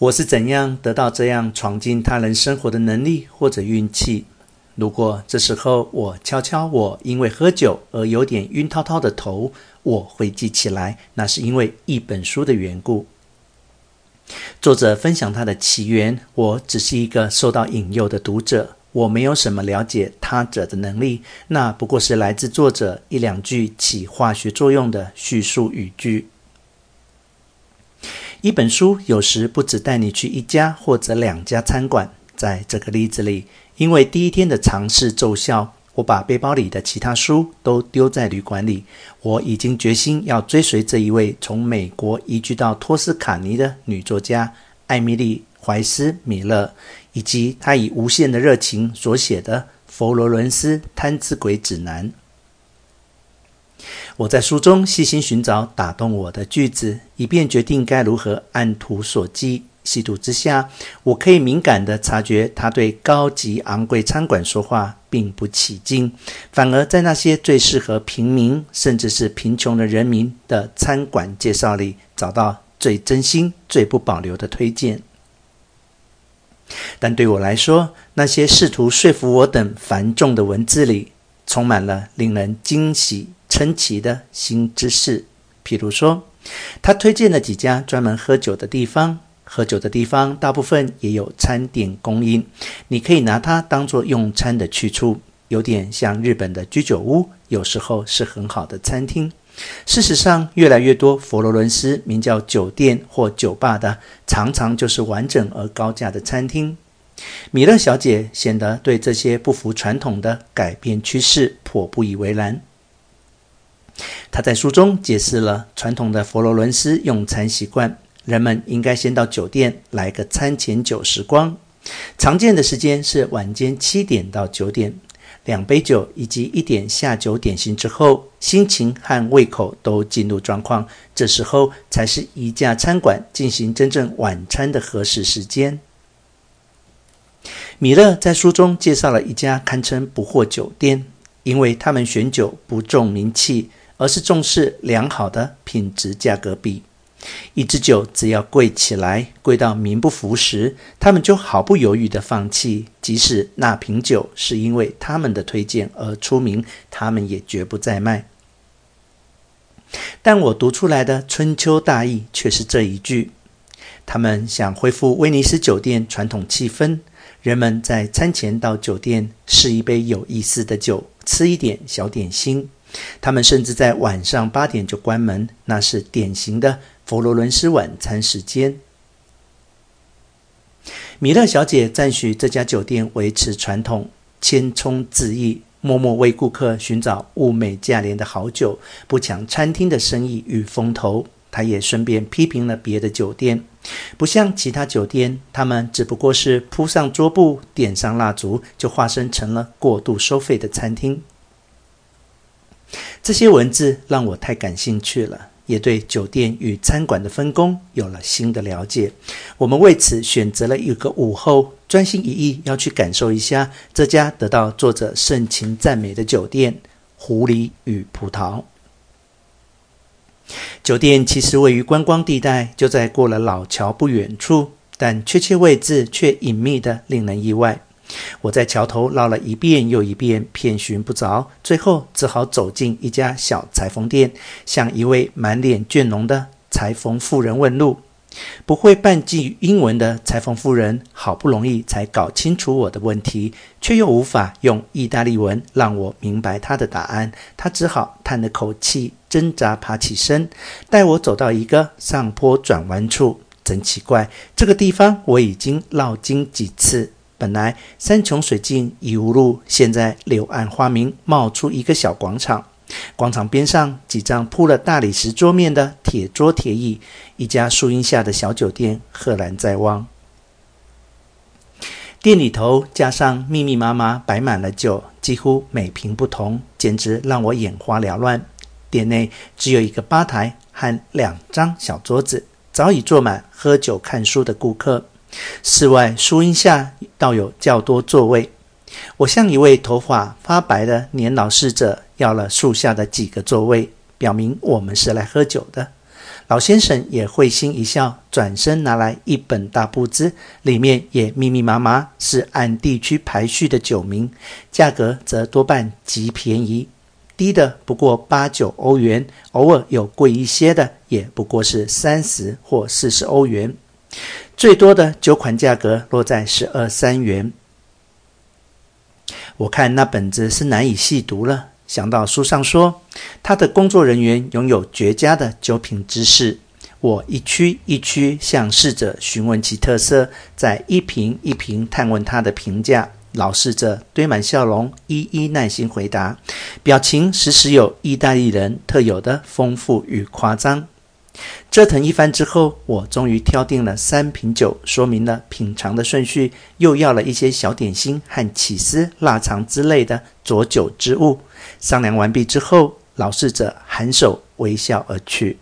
我是怎样得到这样闯进他人生活的能力或者运气？如果这时候我敲敲我因为喝酒而有点晕滔滔的头，我会记起来，那是因为一本书的缘故。作者分享他的起源，我只是一个受到引诱的读者，我没有什么了解他者的能力，那不过是来自作者一两句起化学作用的叙述语句。一本书有时不只带你去一家或者两家餐馆。在这个例子里，因为第一天的尝试奏效，我把背包里的其他书都丢在旅馆里。我已经决心要追随这一位从美国移居到托斯卡尼的女作家艾米丽·怀斯·米勒，以及她以无限的热情所写的《佛罗伦斯贪吃鬼指南》。我在书中细心寻找打动我的句子，以便决定该如何按图索骥。细读之下，我可以敏感地察觉他对高级昂贵餐馆说话并不起劲，反而在那些最适合平民甚至是贫穷的人民的餐馆介绍里，找到最真心、最不保留的推荐。但对我来说，那些试图说服我等繁重的文字里，充满了令人惊喜。神奇的新知识，譬如说，他推荐了几家专门喝酒的地方。喝酒的地方大部分也有餐点供应，你可以拿它当作用餐的去处，有点像日本的居酒屋，有时候是很好的餐厅。事实上，越来越多佛罗伦斯名叫酒店或酒吧的，常常就是完整而高价的餐厅。米勒小姐显得对这些不符传统的改变趋势颇不以为然。他在书中解释了传统的佛罗伦斯用餐习惯：人们应该先到酒店来个餐前酒时光，常见的时间是晚间七点到九点，两杯酒以及一点下酒点心之后，心情和胃口都进入状况，这时候才是一家餐馆进行真正晚餐的合适时间。米勒在书中介绍了一家堪称不惑酒店，因为他们选酒不重名气。而是重视良好的品质价格比，一支酒只要贵起来，贵到名不符实，他们就毫不犹豫地放弃。即使那瓶酒是因为他们的推荐而出名，他们也绝不再卖。但我读出来的春秋大义却是这一句：他们想恢复威尼斯酒店传统气氛，人们在餐前到酒店试一杯有意思的酒，吃一点小点心。他们甚至在晚上八点就关门，那是典型的佛罗伦斯晚餐时间。米勒小姐赞许这家酒店维持传统，谦冲自意，默默为顾客寻找物美价廉的好酒，不抢餐厅的生意与风头。她也顺便批评了别的酒店，不像其他酒店，他们只不过是铺上桌布、点上蜡烛，就化身成了过度收费的餐厅。这些文字让我太感兴趣了，也对酒店与餐馆的分工有了新的了解。我们为此选择了一个午后，专心一意要去感受一下这家得到作者盛情赞美的酒店——狐狸与葡萄。酒店其实位于观光地带，就在过了老桥不远处，但确切位置却隐秘的令人意外。我在桥头绕了一遍又一遍，遍寻不着，最后只好走进一家小裁缝店，向一位满脸倦容的裁缝妇人问路。不会半句英文的裁缝妇人好不容易才搞清楚我的问题，却又无法用意大利文让我明白她的答案。她只好叹了口气，挣扎爬起身，带我走到一个上坡转弯处。真奇怪，这个地方我已经绕经几次。本来山穷水尽已无路，现在柳暗花明，冒出一个小广场。广场边上几张铺了大理石桌面的铁桌铁椅，一家树荫下的小酒店赫然在望。店里头加上密密麻麻摆满了酒，几乎每瓶不同，简直让我眼花缭乱。店内只有一个吧台和两张小桌子，早已坐满喝酒看书的顾客。室外树荫下倒有较多座位，我向一位头发发白的年老侍者要了树下的几个座位，表明我们是来喝酒的。老先生也会心一笑，转身拿来一本大簿子，里面也密密麻麻是按地区排序的酒名，价格则多半极便宜，低的不过八九欧元，偶尔有贵一些的，也不过是三十或四十欧元，最多的酒款价格落在十二三元。我看那本子是难以细读了。想到书上说，他的工作人员拥有绝佳的酒品知识，我一区一区向侍者询问其特色，再一瓶一瓶探问他的评价。老侍者堆满笑容，一一耐心回答，表情时时有意大利人特有的丰富与夸张。折腾一番之后，我终于挑定了三瓶酒，说明了品尝的顺序，又要了一些小点心和起司、腊肠之类的佐酒之物。商量完毕之后，老侍者颔首微笑而去。